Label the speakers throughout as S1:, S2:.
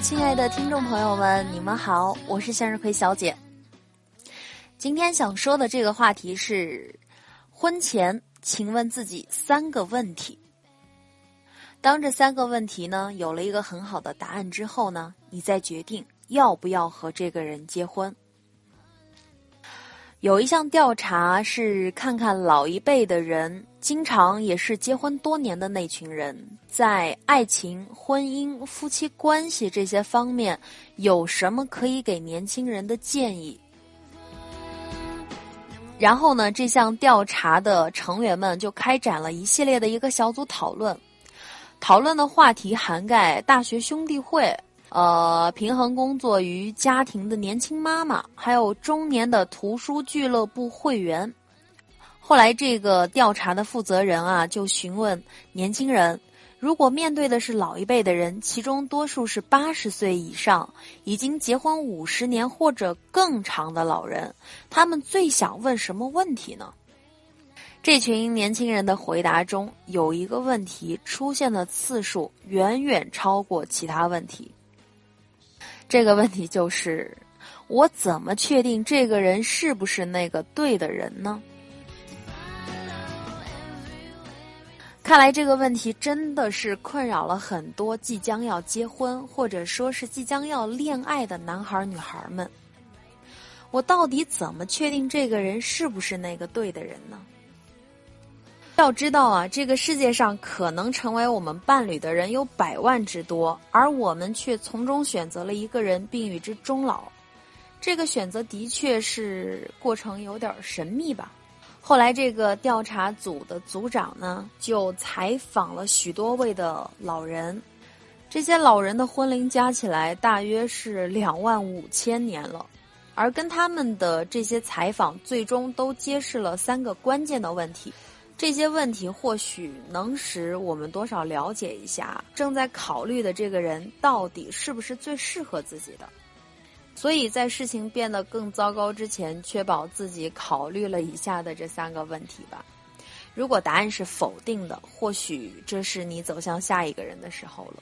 S1: 亲爱的听众朋友们，你们好，我是向日葵小姐。今天想说的这个话题是：婚前，请问自己三个问题。当这三个问题呢有了一个很好的答案之后呢，你再决定要不要和这个人结婚。有一项调查是看看老一辈的人，经常也是结婚多年的那群人，在爱情、婚姻、夫妻关系这些方面有什么可以给年轻人的建议。然后呢，这项调查的成员们就开展了一系列的一个小组讨论，讨论的话题涵盖大学兄弟会。呃，平衡工作与家庭的年轻妈妈，还有中年的图书俱乐部会员。后来，这个调查的负责人啊，就询问年轻人：如果面对的是老一辈的人，其中多数是八十岁以上、已经结婚五十年或者更长的老人，他们最想问什么问题呢？这群年轻人的回答中有一个问题出现的次数远远超过其他问题。这个问题就是：我怎么确定这个人是不是那个对的人呢？看来这个问题真的是困扰了很多即将要结婚或者说是即将要恋爱的男孩女孩们。我到底怎么确定这个人是不是那个对的人呢？要知道啊，这个世界上可能成为我们伴侣的人有百万之多，而我们却从中选择了一个人并与之终老。这个选择的确是过程有点神秘吧。后来，这个调查组的组长呢，就采访了许多位的老人，这些老人的婚龄加起来大约是两万五千年了，而跟他们的这些采访，最终都揭示了三个关键的问题。这些问题或许能使我们多少了解一下正在考虑的这个人到底是不是最适合自己的。所以在事情变得更糟糕之前，确保自己考虑了以下的这三个问题吧。如果答案是否定的，或许这是你走向下一个人的时候了。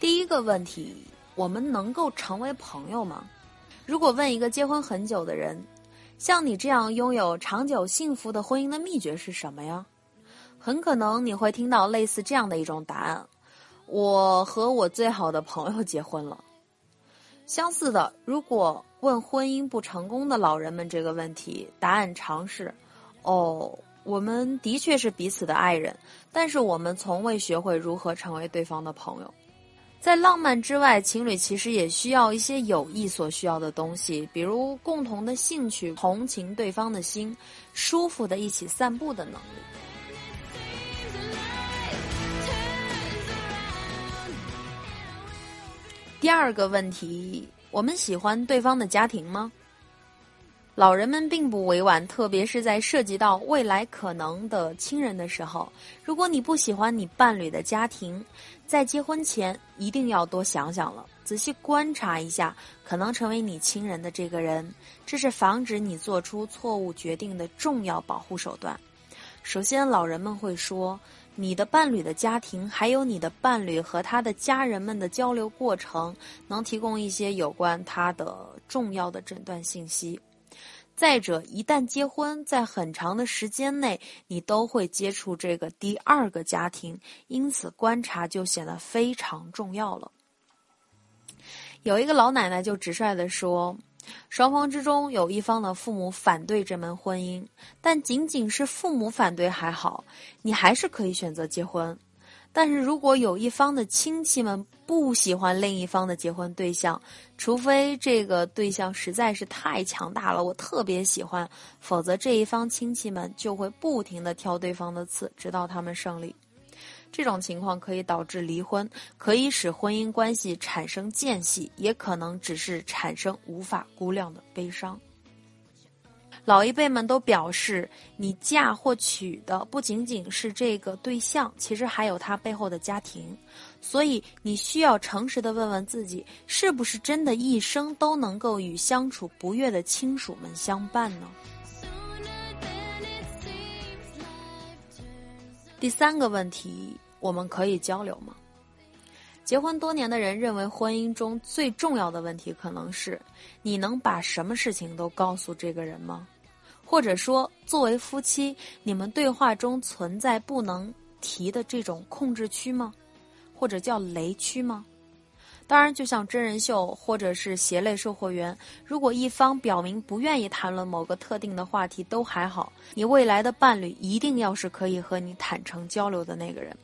S1: 第一个问题：我们能够成为朋友吗？如果问一个结婚很久的人。像你这样拥有长久幸福的婚姻的秘诀是什么呀？很可能你会听到类似这样的一种答案：我和我最好的朋友结婚了。相似的，如果问婚姻不成功的老人们这个问题，答案常是：哦，我们的确是彼此的爱人，但是我们从未学会如何成为对方的朋友。在浪漫之外，情侣其实也需要一些友谊所需要的东西，比如共同的兴趣、同情对方的心、舒服的一起散步的能力。第二个问题，我们喜欢对方的家庭吗？老人们并不委婉，特别是在涉及到未来可能的亲人的时候。如果你不喜欢你伴侣的家庭，在结婚前一定要多想想了，仔细观察一下可能成为你亲人的这个人，这是防止你做出错误决定的重要保护手段。首先，老人们会说，你的伴侣的家庭还有你的伴侣和他的家人们的交流过程，能提供一些有关他的重要的诊断信息。再者，一旦结婚，在很长的时间内，你都会接触这个第二个家庭，因此观察就显得非常重要了。有一个老奶奶就直率地说：“双方之中有一方的父母反对这门婚姻，但仅仅是父母反对还好，你还是可以选择结婚。”但是如果有一方的亲戚们不喜欢另一方的结婚对象，除非这个对象实在是太强大了，我特别喜欢，否则这一方亲戚们就会不停的挑对方的刺，直到他们胜利。这种情况可以导致离婚，可以使婚姻关系产生间隙，也可能只是产生无法估量的悲伤。老一辈们都表示，你嫁或娶的不仅仅是这个对象，其实还有他背后的家庭，所以你需要诚实的问问自己，是不是真的一生都能够与相处不悦的亲属们相伴呢？第三个问题，我们可以交流吗？结婚多年的人认为，婚姻中最重要的问题可能是：你能把什么事情都告诉这个人吗？或者说，作为夫妻，你们对话中存在不能提的这种控制区吗？或者叫雷区吗？当然，就像真人秀或者是鞋类售货员，如果一方表明不愿意谈论某个特定的话题，都还好。你未来的伴侣一定要是可以和你坦诚交流的那个人。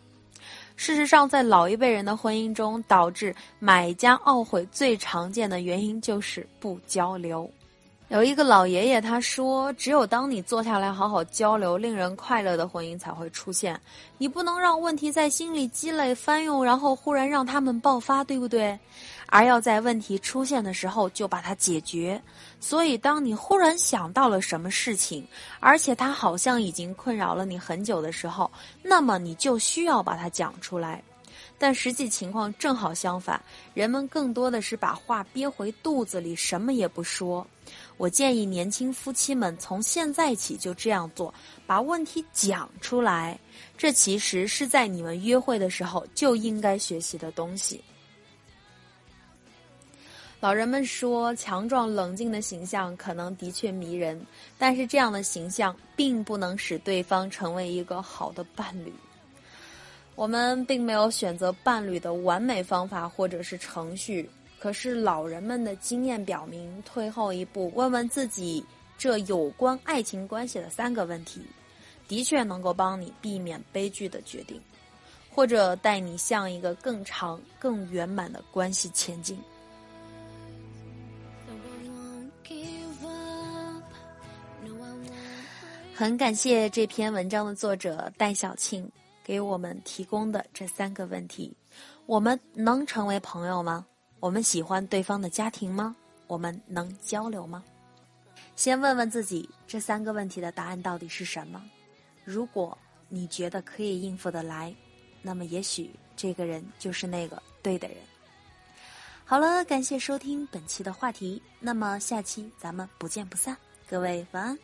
S1: 事实上，在老一辈人的婚姻中，导致买家懊悔最常见的原因就是不交流。有一个老爷爷他说：“只有当你坐下来好好交流，令人快乐的婚姻才会出现。你不能让问题在心里积累翻涌，然后忽然让他们爆发，对不对？而要在问题出现的时候就把它解决。所以，当你忽然想到了什么事情，而且它好像已经困扰了你很久的时候，那么你就需要把它讲出来。”但实际情况正好相反，人们更多的是把话憋回肚子里，什么也不说。我建议年轻夫妻们从现在起就这样做，把问题讲出来。这其实是在你们约会的时候就应该学习的东西。老人们说，强壮冷静的形象可能的确迷人，但是这样的形象并不能使对方成为一个好的伴侣。我们并没有选择伴侣的完美方法或者是程序，可是老人们的经验表明，退后一步，问问自己这有关爱情关系的三个问题，的确能够帮你避免悲剧的决定，或者带你向一个更长、更圆满的关系前进。很感谢这篇文章的作者戴小庆。给我们提供的这三个问题：我们能成为朋友吗？我们喜欢对方的家庭吗？我们能交流吗？先问问自己这三个问题的答案到底是什么。如果你觉得可以应付得来，那么也许这个人就是那个对的人。好了，感谢收听本期的话题，那么下期咱们不见不散。各位晚安。